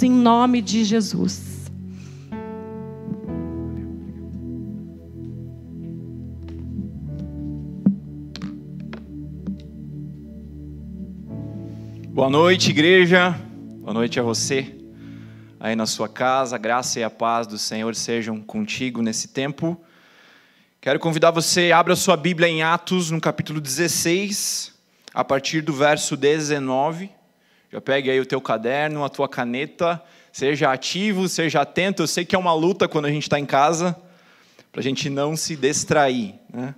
em nome de Jesus. Boa noite, igreja. Boa noite a você aí na sua casa. Graça e a paz do Senhor sejam contigo nesse tempo. Quero convidar você, abra sua Bíblia em Atos, no capítulo 16, a partir do verso 19. Já pegue aí o teu caderno, a tua caneta, seja ativo, seja atento. Eu sei que é uma luta quando a gente está em casa, para a gente não se distrair, né?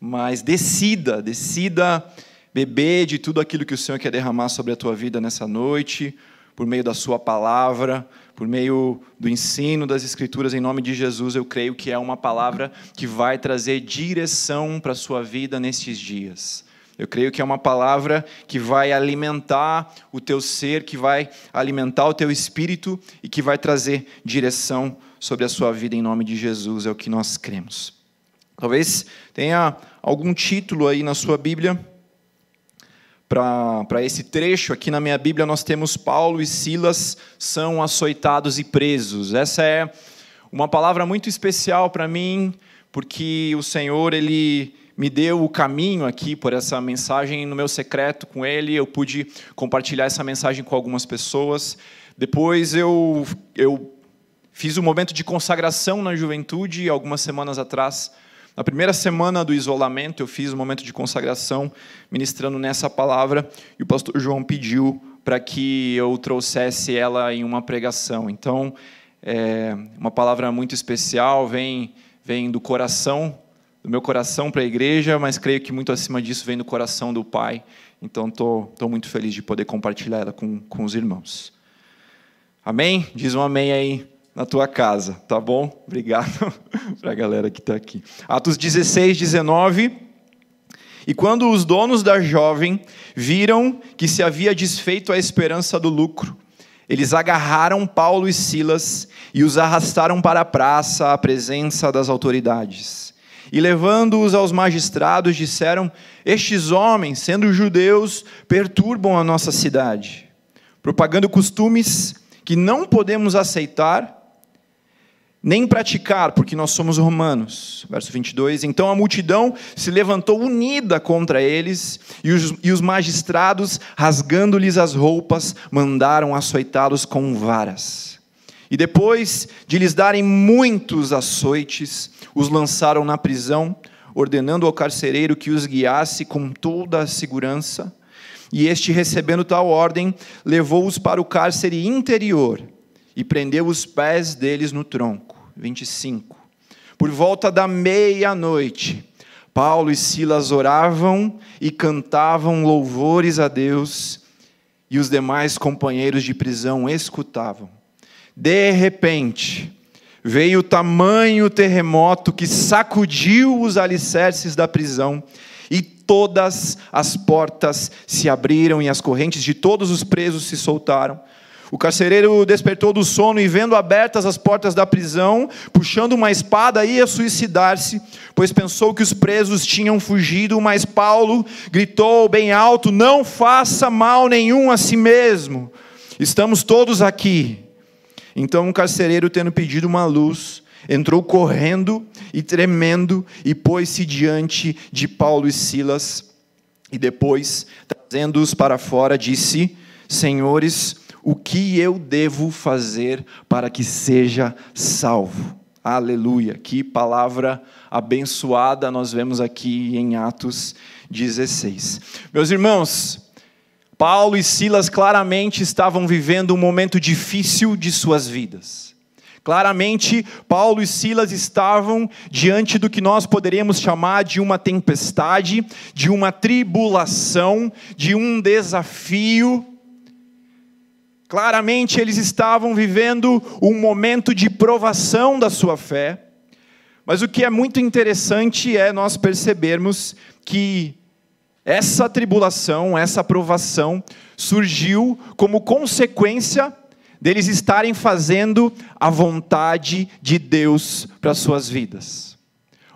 Mas decida, decida beber de tudo aquilo que o Senhor quer derramar sobre a tua vida nessa noite, por meio da Sua palavra, por meio do ensino das Escrituras, em nome de Jesus, eu creio que é uma palavra que vai trazer direção para a sua vida nestes dias. Eu creio que é uma palavra que vai alimentar o teu ser, que vai alimentar o teu espírito e que vai trazer direção sobre a sua vida em nome de Jesus, é o que nós cremos. Talvez tenha algum título aí na sua Bíblia para esse trecho. Aqui na minha Bíblia nós temos Paulo e Silas são açoitados e presos. Essa é uma palavra muito especial para mim, porque o Senhor ele me deu o caminho aqui por essa mensagem no meu secreto com ele. Eu pude compartilhar essa mensagem com algumas pessoas. Depois eu eu fiz um momento de consagração na juventude algumas semanas atrás. Na primeira semana do isolamento, eu fiz um momento de consagração, ministrando nessa palavra, e o pastor João pediu para que eu trouxesse ela em uma pregação. Então, é uma palavra muito especial, vem, vem do coração, do meu coração para a igreja, mas creio que muito acima disso vem do coração do Pai. Então, estou muito feliz de poder compartilhar ela com, com os irmãos. Amém? Diz um amém aí na tua casa, tá bom? Obrigado para a galera que está aqui. Atos 16, 19. E quando os donos da jovem viram que se havia desfeito a esperança do lucro, eles agarraram Paulo e Silas e os arrastaram para a praça à presença das autoridades. E levando-os aos magistrados, disseram: Estes homens, sendo judeus, perturbam a nossa cidade, propagando costumes que não podemos aceitar nem praticar, porque nós somos romanos. Verso 22. Então a multidão se levantou unida contra eles, e os, e os magistrados, rasgando-lhes as roupas, mandaram açoitá-los com varas. E depois de lhes darem muitos açoites, os lançaram na prisão, ordenando ao carcereiro que os guiasse com toda a segurança. E este, recebendo tal ordem, levou-os para o cárcere interior e prendeu os pés deles no tronco 25. Por volta da meia-noite, Paulo e Silas oravam e cantavam louvores a Deus, e os demais companheiros de prisão escutavam. De repente, veio tamanho terremoto que sacudiu os alicerces da prisão, e todas as portas se abriram e as correntes de todos os presos se soltaram. O carcereiro despertou do sono e, vendo abertas as portas da prisão, puxando uma espada, ia suicidar-se, pois pensou que os presos tinham fugido. Mas Paulo gritou bem alto: Não faça mal nenhum a si mesmo, estamos todos aqui. Então o carcereiro, tendo pedido uma luz, entrou correndo e tremendo e pôs-se diante de Paulo e Silas. E depois, trazendo-os para fora, disse: Senhores, o que eu devo fazer para que seja salvo? Aleluia, que palavra abençoada nós vemos aqui em Atos 16. Meus irmãos, Paulo e Silas claramente estavam vivendo um momento difícil de suas vidas. Claramente, Paulo e Silas estavam diante do que nós poderíamos chamar de uma tempestade, de uma tribulação, de um desafio Claramente eles estavam vivendo um momento de provação da sua fé, mas o que é muito interessante é nós percebermos que essa tribulação, essa provação, surgiu como consequência deles estarem fazendo a vontade de Deus para suas vidas.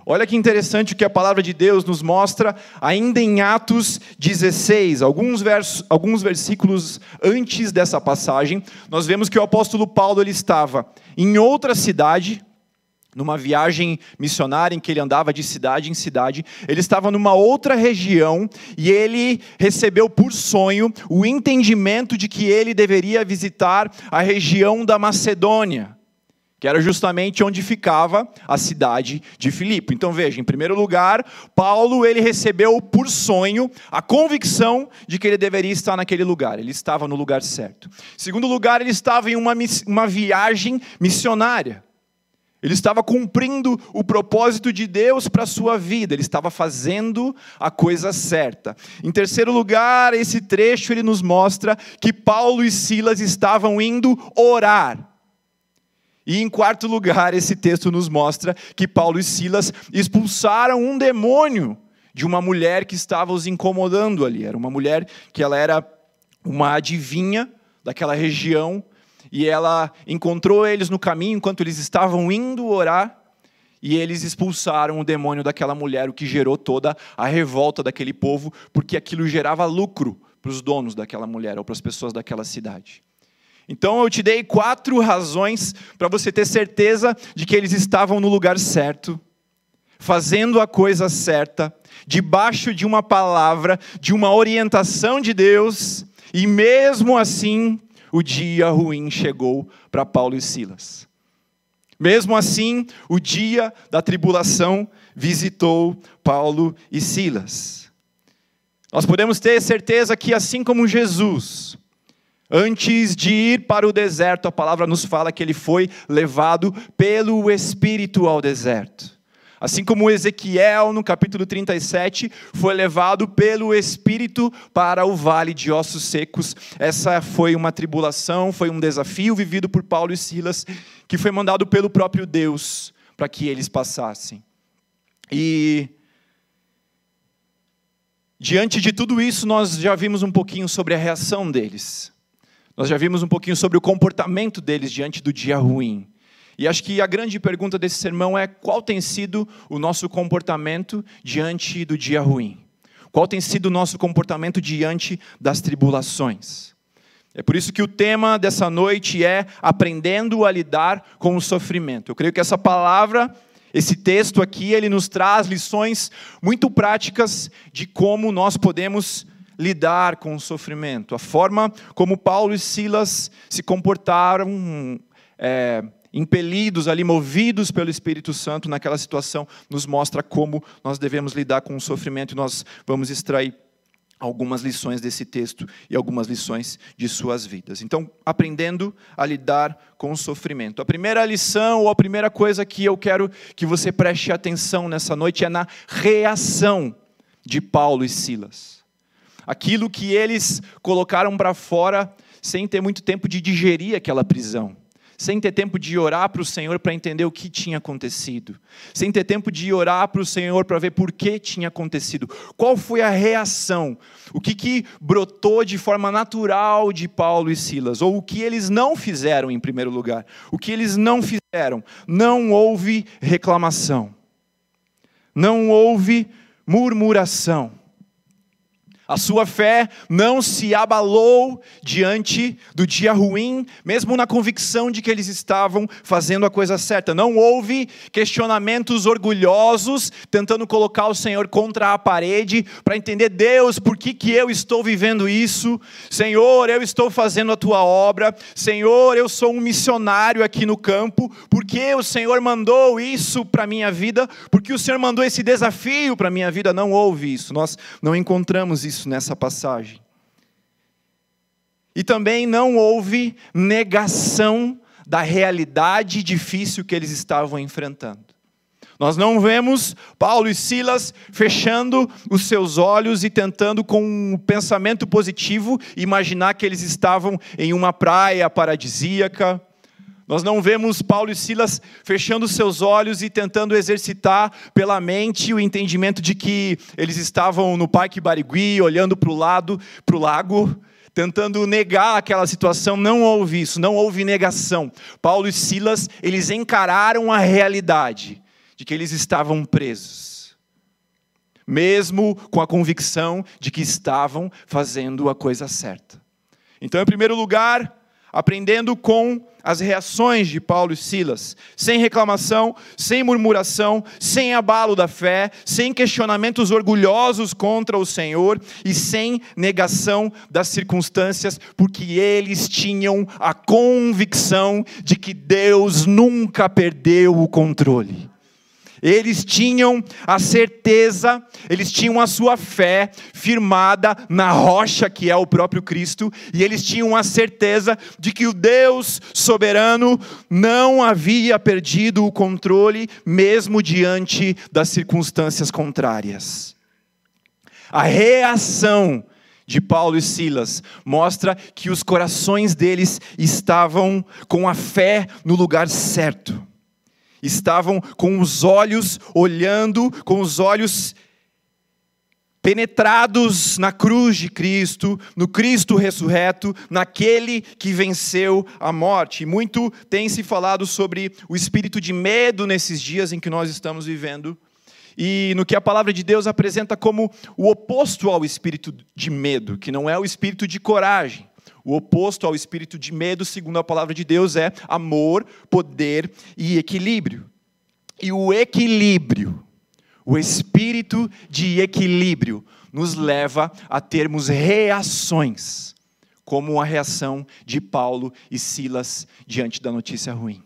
Olha que interessante o que a palavra de Deus nos mostra, ainda em Atos 16, alguns, versos, alguns versículos antes dessa passagem, nós vemos que o apóstolo Paulo ele estava em outra cidade, numa viagem missionária em que ele andava de cidade em cidade, ele estava numa outra região e ele recebeu por sonho o entendimento de que ele deveria visitar a região da Macedônia que era justamente onde ficava a cidade de Filipe. Então veja, em primeiro lugar, Paulo ele recebeu por sonho a convicção de que ele deveria estar naquele lugar. Ele estava no lugar certo. Em segundo lugar, ele estava em uma, uma viagem missionária. Ele estava cumprindo o propósito de Deus para a sua vida, ele estava fazendo a coisa certa. Em terceiro lugar, esse trecho ele nos mostra que Paulo e Silas estavam indo orar. E em quarto lugar, esse texto nos mostra que Paulo e Silas expulsaram um demônio de uma mulher que estava os incomodando ali. Era uma mulher que ela era uma adivinha daquela região e ela encontrou eles no caminho enquanto eles estavam indo orar e eles expulsaram o demônio daquela mulher, o que gerou toda a revolta daquele povo, porque aquilo gerava lucro para os donos daquela mulher ou para as pessoas daquela cidade. Então eu te dei quatro razões para você ter certeza de que eles estavam no lugar certo, fazendo a coisa certa, debaixo de uma palavra, de uma orientação de Deus, e mesmo assim o dia ruim chegou para Paulo e Silas. Mesmo assim, o dia da tribulação visitou Paulo e Silas. Nós podemos ter certeza que, assim como Jesus, Antes de ir para o deserto, a palavra nos fala que ele foi levado pelo Espírito ao deserto. Assim como Ezequiel, no capítulo 37, foi levado pelo Espírito para o vale de ossos secos. Essa foi uma tribulação, foi um desafio vivido por Paulo e Silas, que foi mandado pelo próprio Deus para que eles passassem. E diante de tudo isso, nós já vimos um pouquinho sobre a reação deles. Nós já vimos um pouquinho sobre o comportamento deles diante do dia ruim. E acho que a grande pergunta desse sermão é qual tem sido o nosso comportamento diante do dia ruim? Qual tem sido o nosso comportamento diante das tribulações? É por isso que o tema dessa noite é aprendendo a lidar com o sofrimento. Eu creio que essa palavra, esse texto aqui, ele nos traz lições muito práticas de como nós podemos lidar com o sofrimento. A forma como Paulo e Silas se comportaram, é, impelidos ali, movidos pelo Espírito Santo naquela situação, nos mostra como nós devemos lidar com o sofrimento e nós vamos extrair algumas lições desse texto e algumas lições de suas vidas. Então, aprendendo a lidar com o sofrimento. A primeira lição ou a primeira coisa que eu quero que você preste atenção nessa noite é na reação de Paulo e Silas aquilo que eles colocaram para fora sem ter muito tempo de digerir aquela prisão, sem ter tempo de orar para o Senhor para entender o que tinha acontecido, sem ter tempo de orar para o Senhor para ver por que tinha acontecido, qual foi a reação, o que, que brotou de forma natural de Paulo e Silas, ou o que eles não fizeram em primeiro lugar, o que eles não fizeram, não houve reclamação, não houve murmuração a sua fé não se abalou diante do dia ruim, mesmo na convicção de que eles estavam fazendo a coisa certa. Não houve questionamentos orgulhosos, tentando colocar o Senhor contra a parede, para entender, Deus, por que, que eu estou vivendo isso? Senhor, eu estou fazendo a tua obra. Senhor, eu sou um missionário aqui no campo. Por que o Senhor mandou isso para a minha vida? Porque o Senhor mandou esse desafio para a minha vida? Não houve isso. Nós não encontramos isso isso nessa passagem. E também não houve negação da realidade difícil que eles estavam enfrentando. Nós não vemos Paulo e Silas fechando os seus olhos e tentando, com um pensamento positivo, imaginar que eles estavam em uma praia paradisíaca, nós não vemos Paulo e Silas fechando seus olhos e tentando exercitar pela mente o entendimento de que eles estavam no Parque Barigui, olhando para o lado, para o lago, tentando negar aquela situação. Não houve isso, não houve negação. Paulo e Silas, eles encararam a realidade de que eles estavam presos, mesmo com a convicção de que estavam fazendo a coisa certa. Então, em primeiro lugar, aprendendo com as reações de Paulo e Silas, sem reclamação, sem murmuração, sem abalo da fé, sem questionamentos orgulhosos contra o Senhor e sem negação das circunstâncias, porque eles tinham a convicção de que Deus nunca perdeu o controle. Eles tinham a certeza, eles tinham a sua fé firmada na rocha que é o próprio Cristo, e eles tinham a certeza de que o Deus soberano não havia perdido o controle, mesmo diante das circunstâncias contrárias. A reação de Paulo e Silas mostra que os corações deles estavam com a fé no lugar certo estavam com os olhos olhando, com os olhos penetrados na cruz de Cristo, no Cristo ressurreto, naquele que venceu a morte. muito tem se falado sobre o espírito de medo nesses dias em que nós estamos vivendo. E no que a palavra de Deus apresenta como o oposto ao espírito de medo, que não é o espírito de coragem. O oposto ao espírito de medo, segundo a palavra de Deus, é amor, poder e equilíbrio. E o equilíbrio, o espírito de equilíbrio, nos leva a termos reações, como a reação de Paulo e Silas diante da notícia ruim.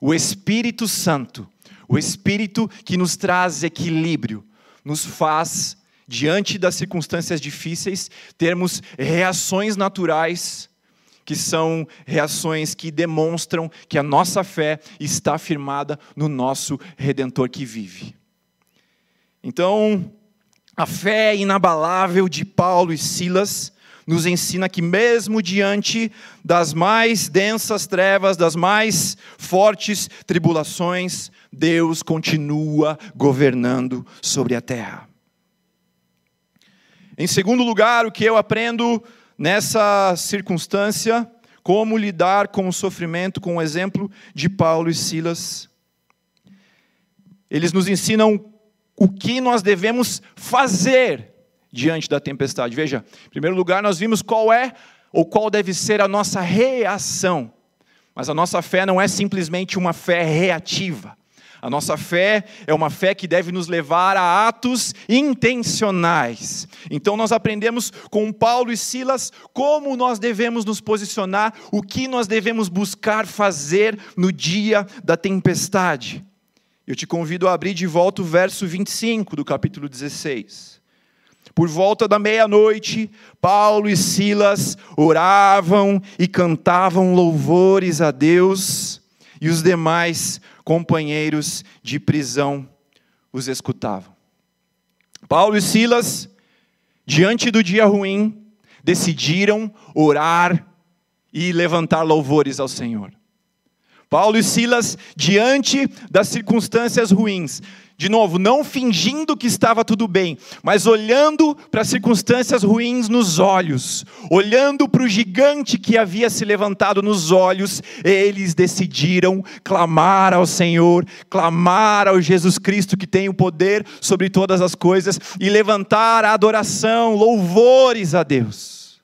O Espírito Santo, o Espírito que nos traz equilíbrio, nos faz diante das circunstâncias difíceis, termos reações naturais, que são reações que demonstram que a nossa fé está firmada no nosso Redentor que vive. Então, a fé inabalável de Paulo e Silas nos ensina que, mesmo diante das mais densas trevas, das mais fortes tribulações, Deus continua governando sobre a terra. Em segundo lugar, o que eu aprendo nessa circunstância, como lidar com o sofrimento, com o exemplo de Paulo e Silas. Eles nos ensinam o que nós devemos fazer diante da tempestade. Veja, em primeiro lugar, nós vimos qual é ou qual deve ser a nossa reação. Mas a nossa fé não é simplesmente uma fé reativa. A nossa fé é uma fé que deve nos levar a atos intencionais. Então nós aprendemos com Paulo e Silas como nós devemos nos posicionar, o que nós devemos buscar fazer no dia da tempestade. Eu te convido a abrir de volta o verso 25 do capítulo 16. Por volta da meia-noite, Paulo e Silas oravam e cantavam louvores a Deus, e os demais companheiros de prisão os escutavam. Paulo e Silas, diante do dia ruim, decidiram orar e levantar louvores ao Senhor. Paulo e Silas, diante das circunstâncias ruins, de novo, não fingindo que estava tudo bem, mas olhando para as circunstâncias ruins nos olhos, olhando para o gigante que havia se levantado nos olhos, eles decidiram clamar ao Senhor, clamar ao Jesus Cristo que tem o poder sobre todas as coisas e levantar a adoração, louvores a Deus.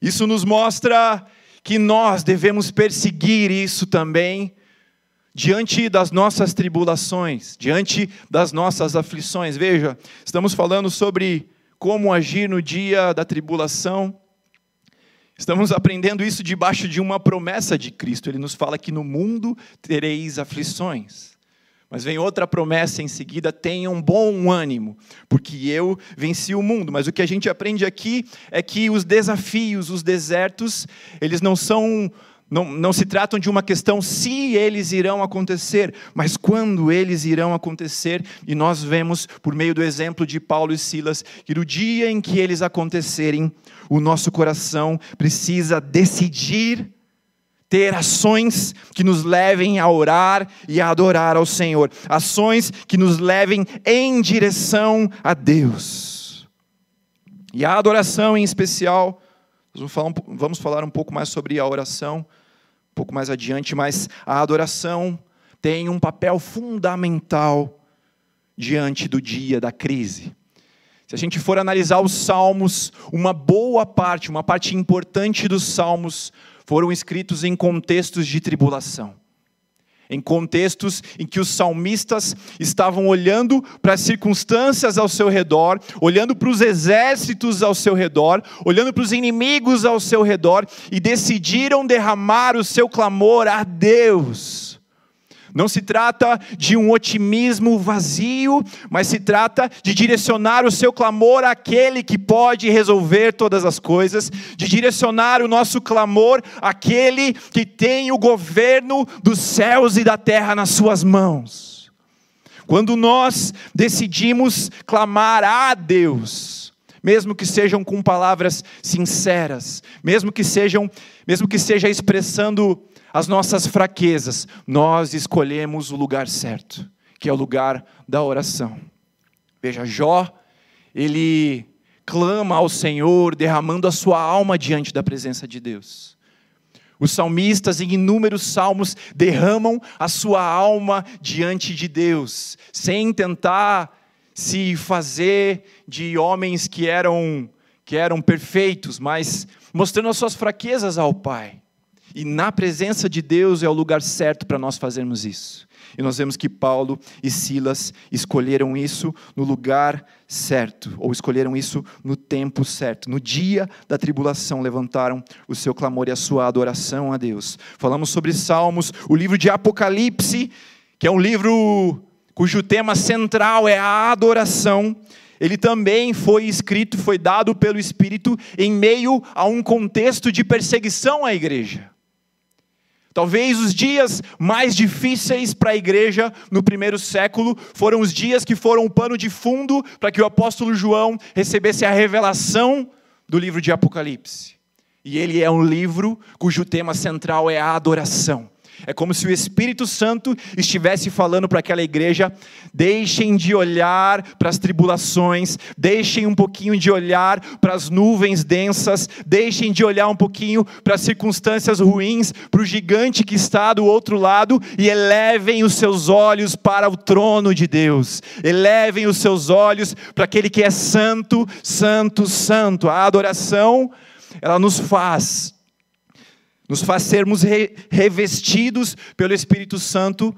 Isso nos mostra que nós devemos perseguir isso também diante das nossas tribulações, diante das nossas aflições. Veja, estamos falando sobre como agir no dia da tribulação. Estamos aprendendo isso debaixo de uma promessa de Cristo. Ele nos fala que no mundo tereis aflições. Mas vem outra promessa em seguida: tenham bom ânimo, porque eu venci o mundo. Mas o que a gente aprende aqui é que os desafios, os desertos, eles não são não, não se tratam de uma questão se eles irão acontecer, mas quando eles irão acontecer, e nós vemos, por meio do exemplo de Paulo e Silas, que no dia em que eles acontecerem, o nosso coração precisa decidir ter ações que nos levem a orar e a adorar ao Senhor, ações que nos levem em direção a Deus. E a adoração em especial Vamos falar, um, vamos falar um pouco mais sobre a oração, um pouco mais adiante, mas a adoração tem um papel fundamental diante do dia da crise. Se a gente for analisar os salmos, uma boa parte, uma parte importante dos salmos foram escritos em contextos de tribulação. Em contextos em que os salmistas estavam olhando para as circunstâncias ao seu redor, olhando para os exércitos ao seu redor, olhando para os inimigos ao seu redor e decidiram derramar o seu clamor a Deus não se trata de um otimismo vazio, mas se trata de direcionar o seu clamor àquele que pode resolver todas as coisas, de direcionar o nosso clamor àquele que tem o governo dos céus e da terra nas suas mãos. Quando nós decidimos clamar a Deus, mesmo que sejam com palavras sinceras, mesmo que sejam, mesmo que seja expressando as nossas fraquezas, nós escolhemos o lugar certo, que é o lugar da oração. Veja, Jó, ele clama ao Senhor, derramando a sua alma diante da presença de Deus. Os salmistas, em inúmeros salmos, derramam a sua alma diante de Deus, sem tentar se fazer de homens que eram que eram perfeitos, mas mostrando as suas fraquezas ao Pai. E na presença de Deus é o lugar certo para nós fazermos isso. E nós vemos que Paulo e Silas escolheram isso no lugar certo, ou escolheram isso no tempo certo. No dia da tribulação, levantaram o seu clamor e a sua adoração a Deus. Falamos sobre Salmos, o livro de Apocalipse, que é um livro cujo tema central é a adoração. Ele também foi escrito, foi dado pelo Espírito em meio a um contexto de perseguição à igreja. Talvez os dias mais difíceis para a igreja no primeiro século foram os dias que foram o pano de fundo para que o apóstolo João recebesse a revelação do livro de Apocalipse. E ele é um livro cujo tema central é a adoração. É como se o Espírito Santo estivesse falando para aquela igreja: deixem de olhar para as tribulações, deixem um pouquinho de olhar para as nuvens densas, deixem de olhar um pouquinho para as circunstâncias ruins, para o gigante que está do outro lado e elevem os seus olhos para o trono de Deus, elevem os seus olhos para aquele que é santo, santo, santo. A adoração, ela nos faz nos faz sermos re revestidos pelo Espírito Santo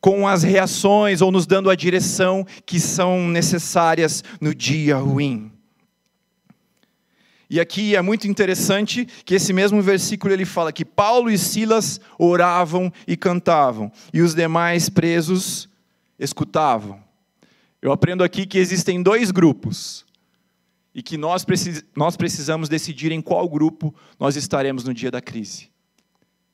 com as reações ou nos dando a direção que são necessárias no dia ruim. E aqui é muito interessante que esse mesmo versículo ele fala que Paulo e Silas oravam e cantavam, e os demais presos escutavam. Eu aprendo aqui que existem dois grupos, e que nós, precis, nós precisamos decidir em qual grupo nós estaremos no dia da crise.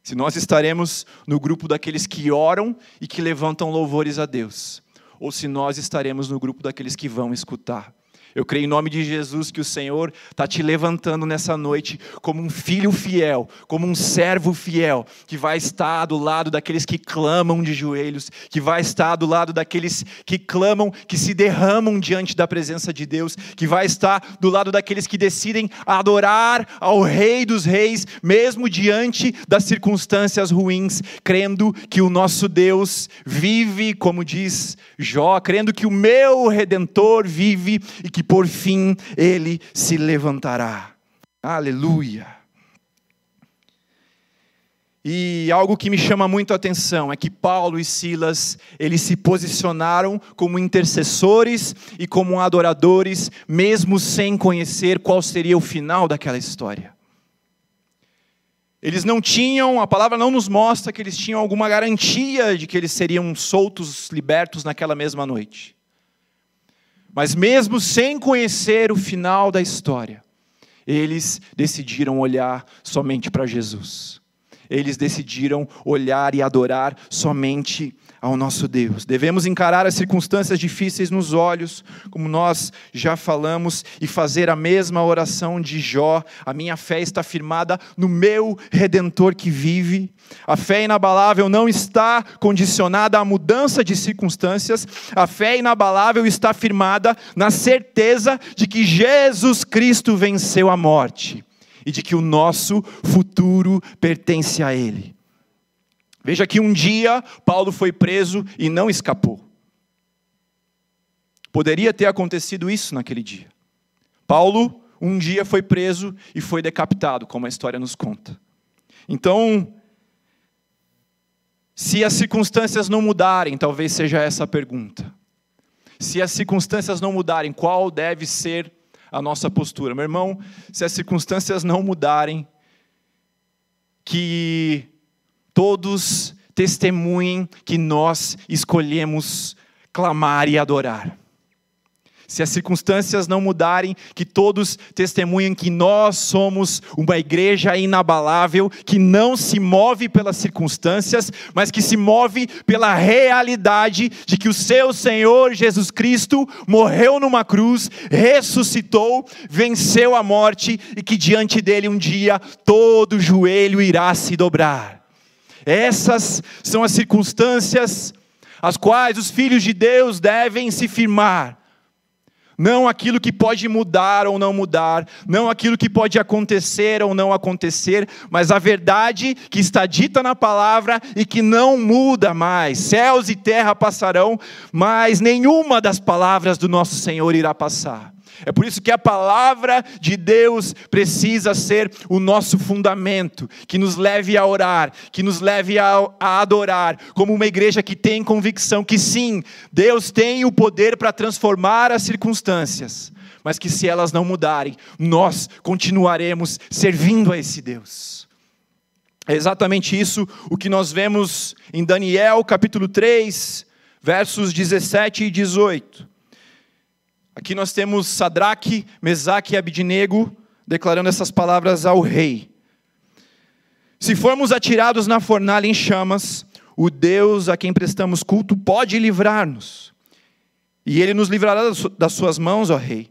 Se nós estaremos no grupo daqueles que oram e que levantam louvores a Deus, ou se nós estaremos no grupo daqueles que vão escutar. Eu creio em nome de Jesus que o Senhor está te levantando nessa noite como um filho fiel, como um servo fiel, que vai estar do lado daqueles que clamam de joelhos, que vai estar do lado daqueles que clamam, que se derramam diante da presença de Deus, que vai estar do lado daqueles que decidem adorar ao Rei dos Reis, mesmo diante das circunstâncias ruins, crendo que o nosso Deus vive, como diz Jó, crendo que o meu redentor vive e que por fim ele se levantará. Aleluia. E algo que me chama muito a atenção é que Paulo e Silas, eles se posicionaram como intercessores e como adoradores, mesmo sem conhecer qual seria o final daquela história. Eles não tinham, a palavra não nos mostra que eles tinham alguma garantia de que eles seriam soltos, libertos naquela mesma noite. Mas mesmo sem conhecer o final da história, eles decidiram olhar somente para Jesus. Eles decidiram olhar e adorar somente ao nosso Deus. Devemos encarar as circunstâncias difíceis nos olhos, como nós já falamos, e fazer a mesma oração de Jó. A minha fé está firmada no meu redentor que vive. A fé inabalável não está condicionada à mudança de circunstâncias. A fé inabalável está firmada na certeza de que Jesus Cristo venceu a morte e de que o nosso futuro pertence a Ele. Veja que um dia Paulo foi preso e não escapou. Poderia ter acontecido isso naquele dia. Paulo, um dia, foi preso e foi decapitado, como a história nos conta. Então, se as circunstâncias não mudarem, talvez seja essa a pergunta. Se as circunstâncias não mudarem, qual deve ser a nossa postura? Meu irmão, se as circunstâncias não mudarem, que todos testemunhem que nós escolhemos clamar e adorar se as circunstâncias não mudarem, que todos testemunhem que nós somos uma igreja inabalável, que não se move pelas circunstâncias, mas que se move pela realidade de que o seu Senhor Jesus Cristo morreu numa cruz, ressuscitou, venceu a morte e que diante dele um dia todo joelho irá se dobrar. Essas são as circunstâncias as quais os filhos de Deus devem se firmar não aquilo que pode mudar ou não mudar, não aquilo que pode acontecer ou não acontecer, mas a verdade que está dita na palavra e que não muda mais. Céus e terra passarão, mas nenhuma das palavras do nosso Senhor irá passar. É por isso que a palavra de Deus precisa ser o nosso fundamento, que nos leve a orar, que nos leve a, a adorar, como uma igreja que tem convicção que sim, Deus tem o poder para transformar as circunstâncias, mas que se elas não mudarem, nós continuaremos servindo a esse Deus. É exatamente isso o que nós vemos em Daniel capítulo 3, versos 17 e 18. Aqui nós temos Sadraque, Mesaque e Abidnego declarando essas palavras ao rei. Se formos atirados na fornalha em chamas, o Deus a quem prestamos culto pode livrar-nos. E ele nos livrará das suas mãos, ó rei.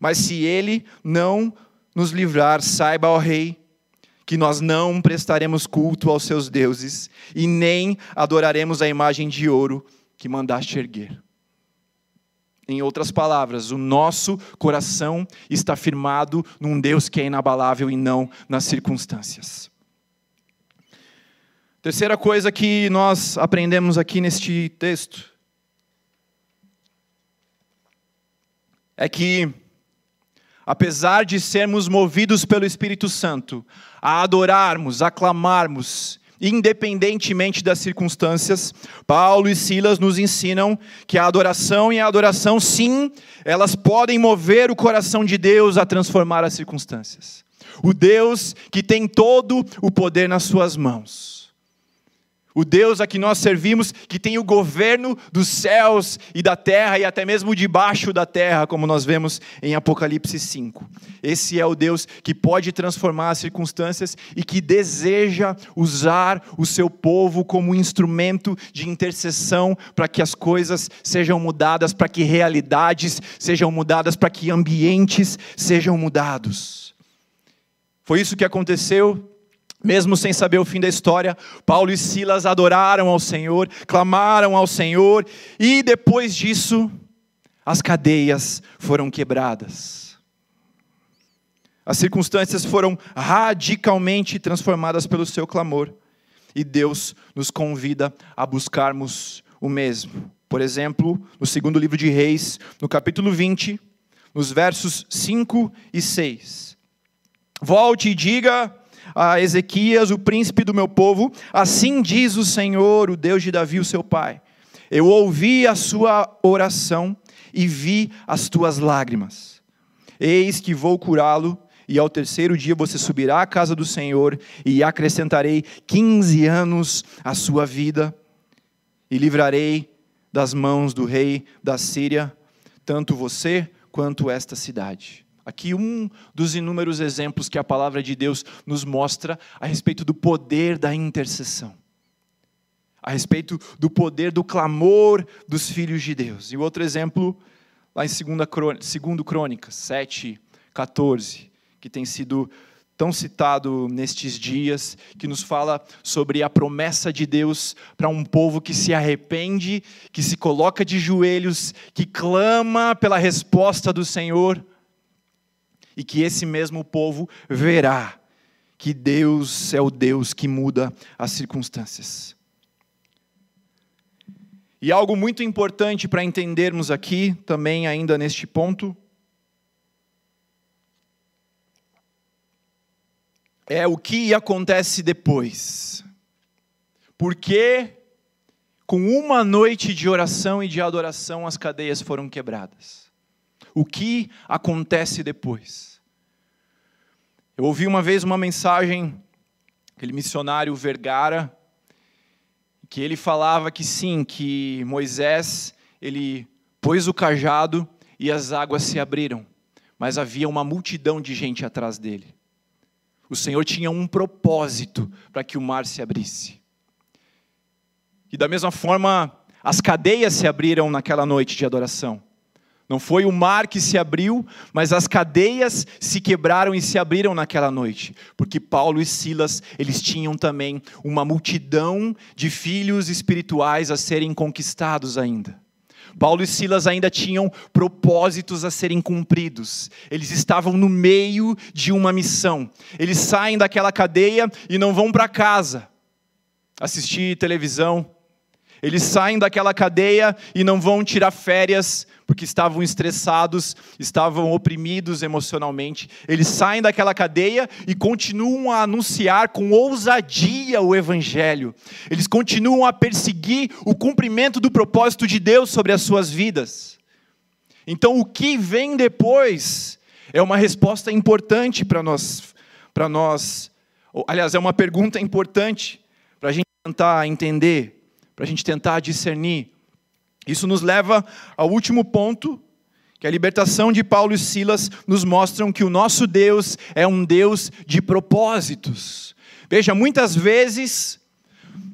Mas se ele não nos livrar, saiba, ó rei, que nós não prestaremos culto aos seus deuses e nem adoraremos a imagem de ouro que mandaste erguer. Em outras palavras, o nosso coração está firmado num Deus que é inabalável e não nas circunstâncias. Terceira coisa que nós aprendemos aqui neste texto é que, apesar de sermos movidos pelo Espírito Santo a adorarmos, a independentemente das circunstâncias, Paulo e Silas nos ensinam que a adoração e a adoração, sim, elas podem mover o coração de Deus a transformar as circunstâncias. O Deus que tem todo o poder nas suas mãos. O Deus a que nós servimos, que tem o governo dos céus e da terra e até mesmo debaixo da terra, como nós vemos em Apocalipse 5. Esse é o Deus que pode transformar as circunstâncias e que deseja usar o seu povo como instrumento de intercessão para que as coisas sejam mudadas, para que realidades sejam mudadas, para que ambientes sejam mudados. Foi isso que aconteceu mesmo sem saber o fim da história, Paulo e Silas adoraram ao Senhor, clamaram ao Senhor, e depois disso, as cadeias foram quebradas. As circunstâncias foram radicalmente transformadas pelo seu clamor, e Deus nos convida a buscarmos o mesmo. Por exemplo, no segundo livro de Reis, no capítulo 20, nos versos 5 e 6. Volte e diga a Ezequias, o príncipe do meu povo: Assim diz o Senhor, o Deus de Davi, o seu pai. Eu ouvi a sua oração e vi as tuas lágrimas. Eis que vou curá-lo, e ao terceiro dia você subirá à casa do Senhor, e acrescentarei quinze anos à sua vida, e livrarei das mãos do rei da Síria, tanto você quanto esta cidade. Aqui um dos inúmeros exemplos que a palavra de Deus nos mostra a respeito do poder da intercessão. A respeito do poder do clamor dos filhos de Deus. E outro exemplo, lá em 2 Crônicas 7, 14, que tem sido tão citado nestes dias, que nos fala sobre a promessa de Deus para um povo que se arrepende, que se coloca de joelhos, que clama pela resposta do Senhor e que esse mesmo povo verá que Deus é o Deus que muda as circunstâncias. E algo muito importante para entendermos aqui, também ainda neste ponto, é o que acontece depois. Porque com uma noite de oração e de adoração as cadeias foram quebradas. O que acontece depois? Eu ouvi uma vez uma mensagem, aquele missionário Vergara, que ele falava que sim, que Moisés, ele pôs o cajado e as águas se abriram, mas havia uma multidão de gente atrás dele. O Senhor tinha um propósito para que o mar se abrisse. E da mesma forma, as cadeias se abriram naquela noite de adoração. Não foi o mar que se abriu, mas as cadeias se quebraram e se abriram naquela noite, porque Paulo e Silas, eles tinham também uma multidão de filhos espirituais a serem conquistados ainda. Paulo e Silas ainda tinham propósitos a serem cumpridos. Eles estavam no meio de uma missão. Eles saem daquela cadeia e não vão para casa assistir televisão. Eles saem daquela cadeia e não vão tirar férias porque estavam estressados, estavam oprimidos emocionalmente. Eles saem daquela cadeia e continuam a anunciar com ousadia o Evangelho. Eles continuam a perseguir o cumprimento do propósito de Deus sobre as suas vidas. Então, o que vem depois é uma resposta importante para nós, para nós. Aliás, é uma pergunta importante para a gente tentar entender, para a gente tentar discernir. Isso nos leva ao último ponto, que a libertação de Paulo e Silas nos mostram que o nosso Deus é um Deus de propósitos. Veja, muitas vezes,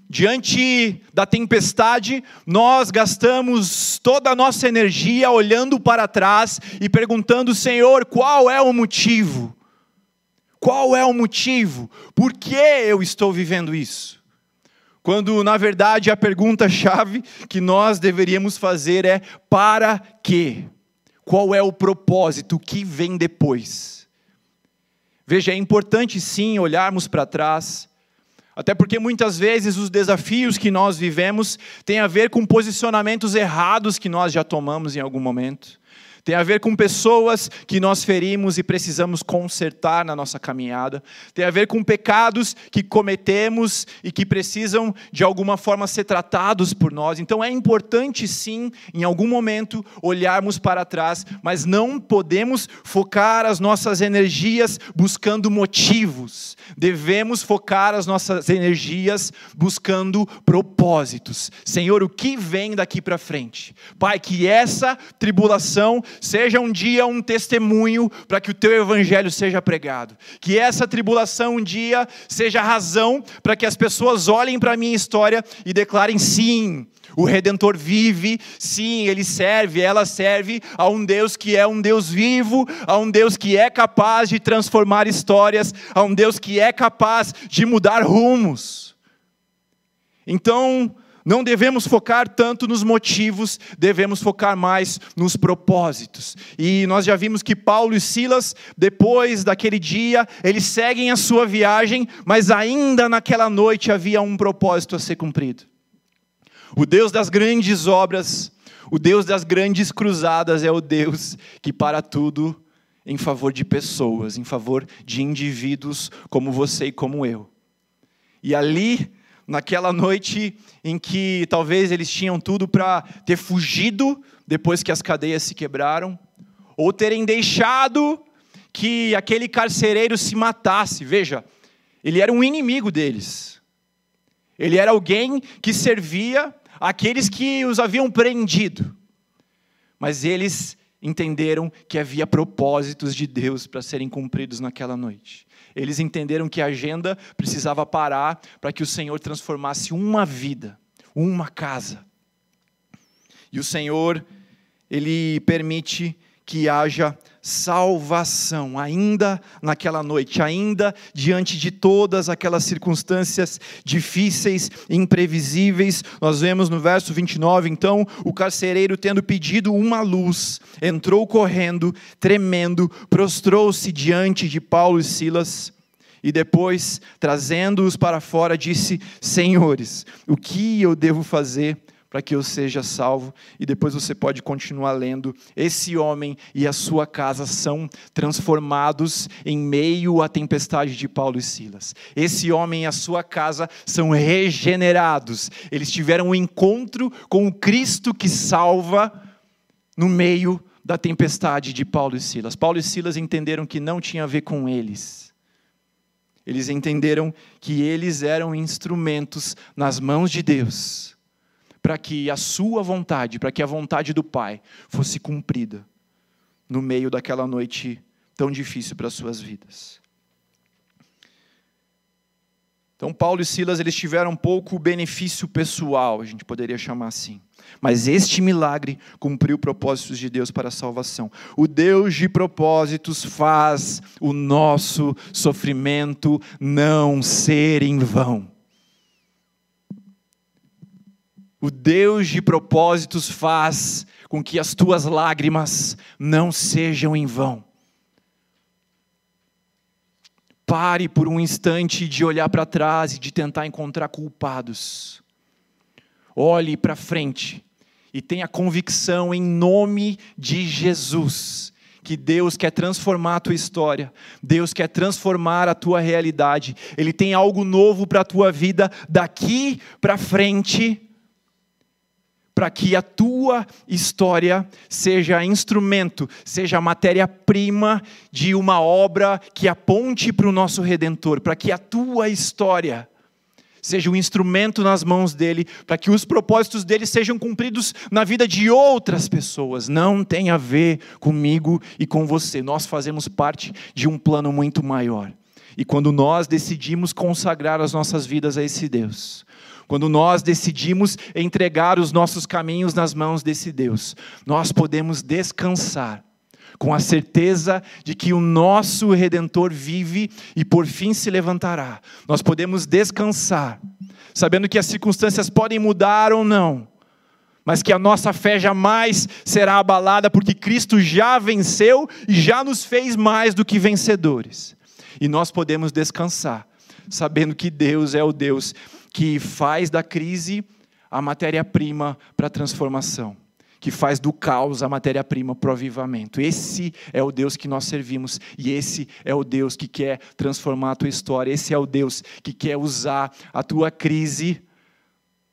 diante da tempestade, nós gastamos toda a nossa energia olhando para trás e perguntando, Senhor, qual é o motivo? Qual é o motivo? Por que eu estou vivendo isso? Quando, na verdade, a pergunta-chave que nós deveríamos fazer é: para quê? Qual é o propósito? O que vem depois? Veja, é importante sim olharmos para trás, até porque muitas vezes os desafios que nós vivemos têm a ver com posicionamentos errados que nós já tomamos em algum momento tem a ver com pessoas que nós ferimos e precisamos consertar na nossa caminhada, tem a ver com pecados que cometemos e que precisam de alguma forma ser tratados por nós. Então é importante sim, em algum momento, olharmos para trás, mas não podemos focar as nossas energias buscando motivos, devemos focar as nossas energias buscando propósitos. Senhor, o que vem daqui para frente? Pai, que essa tribulação seja um dia um testemunho para que o teu evangelho seja pregado. Que essa tribulação um dia seja razão para que as pessoas olhem para a minha história e declarem sim. O Redentor vive, sim, ele serve, ela serve a um Deus que é um Deus vivo, a um Deus que é capaz de transformar histórias, a um Deus que é capaz de mudar rumos. Então, não devemos focar tanto nos motivos, devemos focar mais nos propósitos. E nós já vimos que Paulo e Silas, depois daquele dia, eles seguem a sua viagem, mas ainda naquela noite havia um propósito a ser cumprido. O Deus das grandes obras, o Deus das grandes cruzadas é o Deus que para tudo em favor de pessoas, em favor de indivíduos como você e como eu. E ali naquela noite em que talvez eles tinham tudo para ter fugido depois que as cadeias se quebraram, ou terem deixado que aquele carcereiro se matasse. Veja, ele era um inimigo deles. Ele era alguém que servia aqueles que os haviam prendido. Mas eles entenderam que havia propósitos de Deus para serem cumpridos naquela noite. Eles entenderam que a agenda precisava parar para que o Senhor transformasse uma vida, uma casa. E o Senhor, Ele permite que haja salvação, ainda naquela noite, ainda diante de todas aquelas circunstâncias difíceis, imprevisíveis. Nós vemos no verso 29, então, o carcereiro, tendo pedido uma luz, entrou correndo, tremendo, prostrou-se diante de Paulo e Silas. E depois, trazendo-os para fora, disse: Senhores, o que eu devo fazer para que eu seja salvo, e depois você pode continuar lendo. Esse homem e a sua casa são transformados em meio à tempestade de Paulo e Silas. Esse homem e a sua casa são regenerados. Eles tiveram um encontro com o Cristo que salva no meio da tempestade de Paulo e Silas. Paulo e Silas entenderam que não tinha a ver com eles. Eles entenderam que eles eram instrumentos nas mãos de Deus para que a sua vontade, para que a vontade do Pai fosse cumprida no meio daquela noite tão difícil para as suas vidas. Então, Paulo e Silas eles tiveram pouco benefício pessoal, a gente poderia chamar assim. Mas este milagre cumpriu propósitos de Deus para a salvação. O Deus de propósitos faz o nosso sofrimento não ser em vão. O Deus de propósitos faz com que as tuas lágrimas não sejam em vão. Pare por um instante de olhar para trás e de tentar encontrar culpados. Olhe para frente e tenha convicção em nome de Jesus que Deus quer transformar a tua história, Deus quer transformar a tua realidade. Ele tem algo novo para a tua vida daqui para frente para que a tua história seja instrumento, seja matéria-prima de uma obra que aponte para o nosso redentor, para que a tua história seja um instrumento nas mãos dele, para que os propósitos dele sejam cumpridos na vida de outras pessoas. Não tem a ver comigo e com você. Nós fazemos parte de um plano muito maior. E quando nós decidimos consagrar as nossas vidas a esse Deus, quando nós decidimos entregar os nossos caminhos nas mãos desse Deus, nós podemos descansar com a certeza de que o nosso redentor vive e por fim se levantará. Nós podemos descansar, sabendo que as circunstâncias podem mudar ou não, mas que a nossa fé jamais será abalada, porque Cristo já venceu e já nos fez mais do que vencedores. E nós podemos descansar, sabendo que Deus é o Deus que faz da crise a matéria-prima para a transformação, que faz do caos a matéria-prima para o avivamento. Esse é o Deus que nós servimos e esse é o Deus que quer transformar a tua história. Esse é o Deus que quer usar a tua crise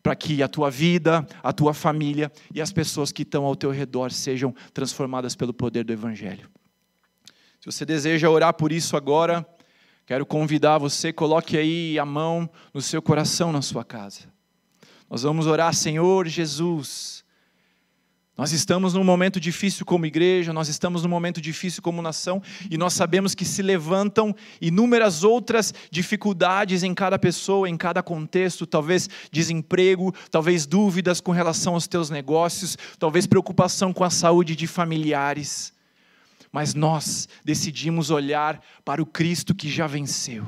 para que a tua vida, a tua família e as pessoas que estão ao teu redor sejam transformadas pelo poder do Evangelho. Se você deseja orar por isso agora, Quero convidar você, coloque aí a mão no seu coração na sua casa. Nós vamos orar, Senhor Jesus. Nós estamos num momento difícil como igreja, nós estamos num momento difícil como nação, e nós sabemos que se levantam inúmeras outras dificuldades em cada pessoa, em cada contexto, talvez desemprego, talvez dúvidas com relação aos teus negócios, talvez preocupação com a saúde de familiares mas nós decidimos olhar para o Cristo que já venceu.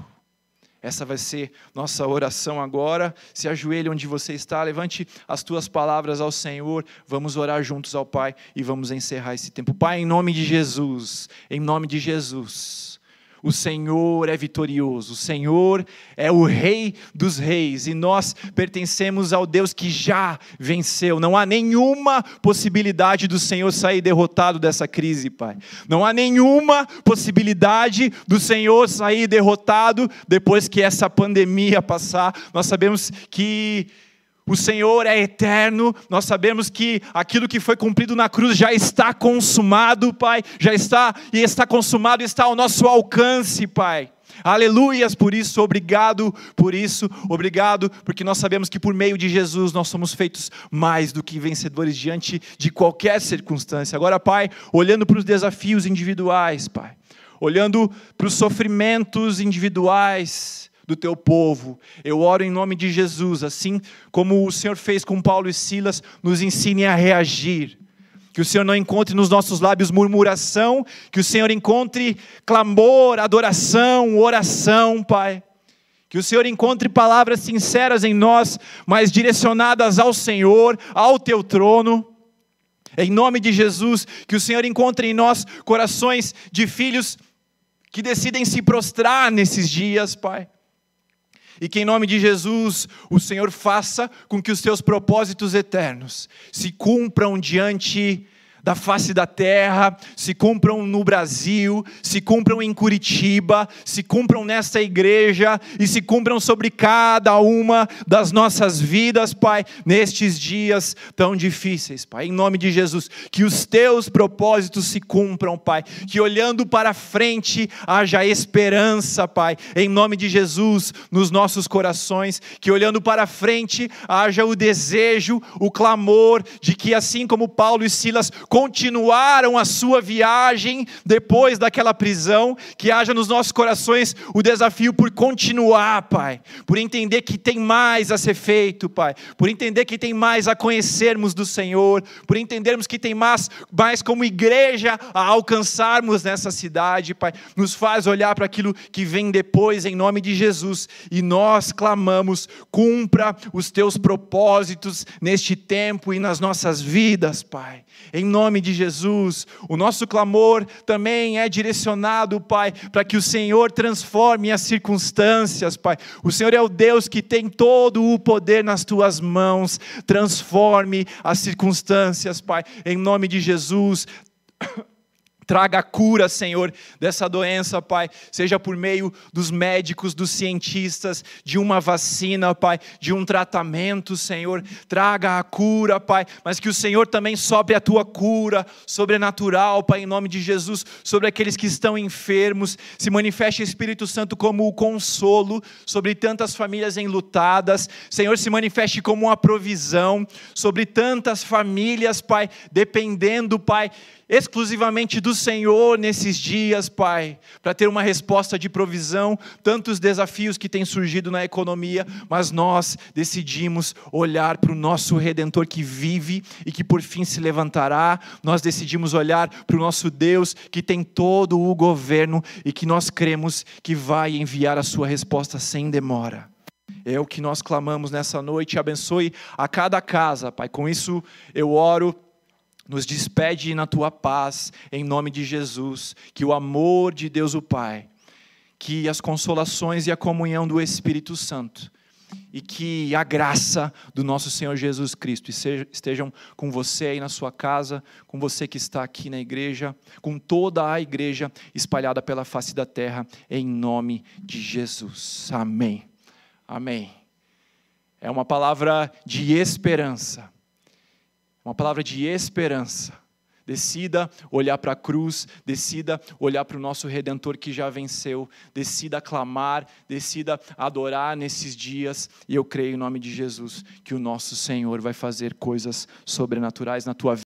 Essa vai ser nossa oração agora. Se ajoelhe onde você está, levante as tuas palavras ao Senhor. Vamos orar juntos ao Pai e vamos encerrar esse tempo. Pai, em nome de Jesus, em nome de Jesus. O Senhor é vitorioso, o Senhor é o Rei dos Reis e nós pertencemos ao Deus que já venceu. Não há nenhuma possibilidade do Senhor sair derrotado dessa crise, Pai. Não há nenhuma possibilidade do Senhor sair derrotado depois que essa pandemia passar. Nós sabemos que o Senhor é eterno, nós sabemos que aquilo que foi cumprido na cruz já está consumado, Pai, já está e está consumado, está ao nosso alcance, Pai. Aleluias por isso, obrigado por isso, obrigado, porque nós sabemos que por meio de Jesus nós somos feitos mais do que vencedores diante de qualquer circunstância. Agora, Pai, olhando para os desafios individuais, Pai, olhando para os sofrimentos individuais, do teu povo. Eu oro em nome de Jesus, assim como o Senhor fez com Paulo e Silas, nos ensine a reagir. Que o Senhor não encontre nos nossos lábios murmuração, que o Senhor encontre clamor, adoração, oração, Pai. Que o Senhor encontre palavras sinceras em nós, mas direcionadas ao Senhor, ao teu trono. Em nome de Jesus, que o Senhor encontre em nós corações de filhos que decidem se prostrar nesses dias, Pai E que em nome de Jesus o Senhor faça com que os teus propósitos eternos se cumpram diante da face da terra, se cumpram no Brasil, se cumpram em Curitiba, se cumpram nesta igreja e se cumpram sobre cada uma das nossas vidas, Pai, nestes dias tão difíceis, Pai. Em nome de Jesus, que os teus propósitos se cumpram, Pai. Que olhando para frente haja esperança, Pai. Em nome de Jesus, nos nossos corações, que olhando para frente haja o desejo, o clamor de que assim como Paulo e Silas continuaram a sua viagem depois daquela prisão, que haja nos nossos corações o desafio por continuar, Pai, por entender que tem mais a ser feito, Pai, por entender que tem mais a conhecermos do Senhor, por entendermos que tem mais, mais como igreja a alcançarmos nessa cidade, Pai, nos faz olhar para aquilo que vem depois, em nome de Jesus, e nós clamamos, cumpra os teus propósitos neste tempo e nas nossas vidas, Pai, em nome nome de Jesus. O nosso clamor também é direcionado, Pai, para que o Senhor transforme as circunstâncias, Pai. O Senhor é o Deus que tem todo o poder nas tuas mãos. Transforme as circunstâncias, Pai, em nome de Jesus. Traga a cura, Senhor, dessa doença, Pai, seja por meio dos médicos, dos cientistas, de uma vacina, Pai, de um tratamento, Senhor. Traga a cura, Pai, mas que o Senhor também sobre a tua cura sobrenatural, Pai, em nome de Jesus, sobre aqueles que estão enfermos. Se manifeste Espírito Santo como o consolo sobre tantas famílias enlutadas. Senhor, se manifeste como uma provisão sobre tantas famílias, Pai, dependendo, Pai, exclusivamente do Senhor nesses dias, Pai, para ter uma resposta de provisão, tantos desafios que têm surgido na economia, mas nós decidimos olhar para o nosso redentor que vive e que por fim se levantará. Nós decidimos olhar para o nosso Deus que tem todo o governo e que nós cremos que vai enviar a sua resposta sem demora. É o que nós clamamos nessa noite. Abençoe a cada casa, Pai. Com isso eu oro nos despede na tua paz, em nome de Jesus. Que o amor de Deus o Pai, que as consolações e a comunhão do Espírito Santo, e que a graça do nosso Senhor Jesus Cristo estejam com você aí na sua casa, com você que está aqui na igreja, com toda a igreja espalhada pela face da terra, em nome de Jesus. Amém. Amém. É uma palavra de esperança uma palavra de esperança. Decida olhar para a cruz, decida olhar para o nosso redentor que já venceu, decida clamar, decida adorar nesses dias, e eu creio em nome de Jesus que o nosso Senhor vai fazer coisas sobrenaturais na tua vida.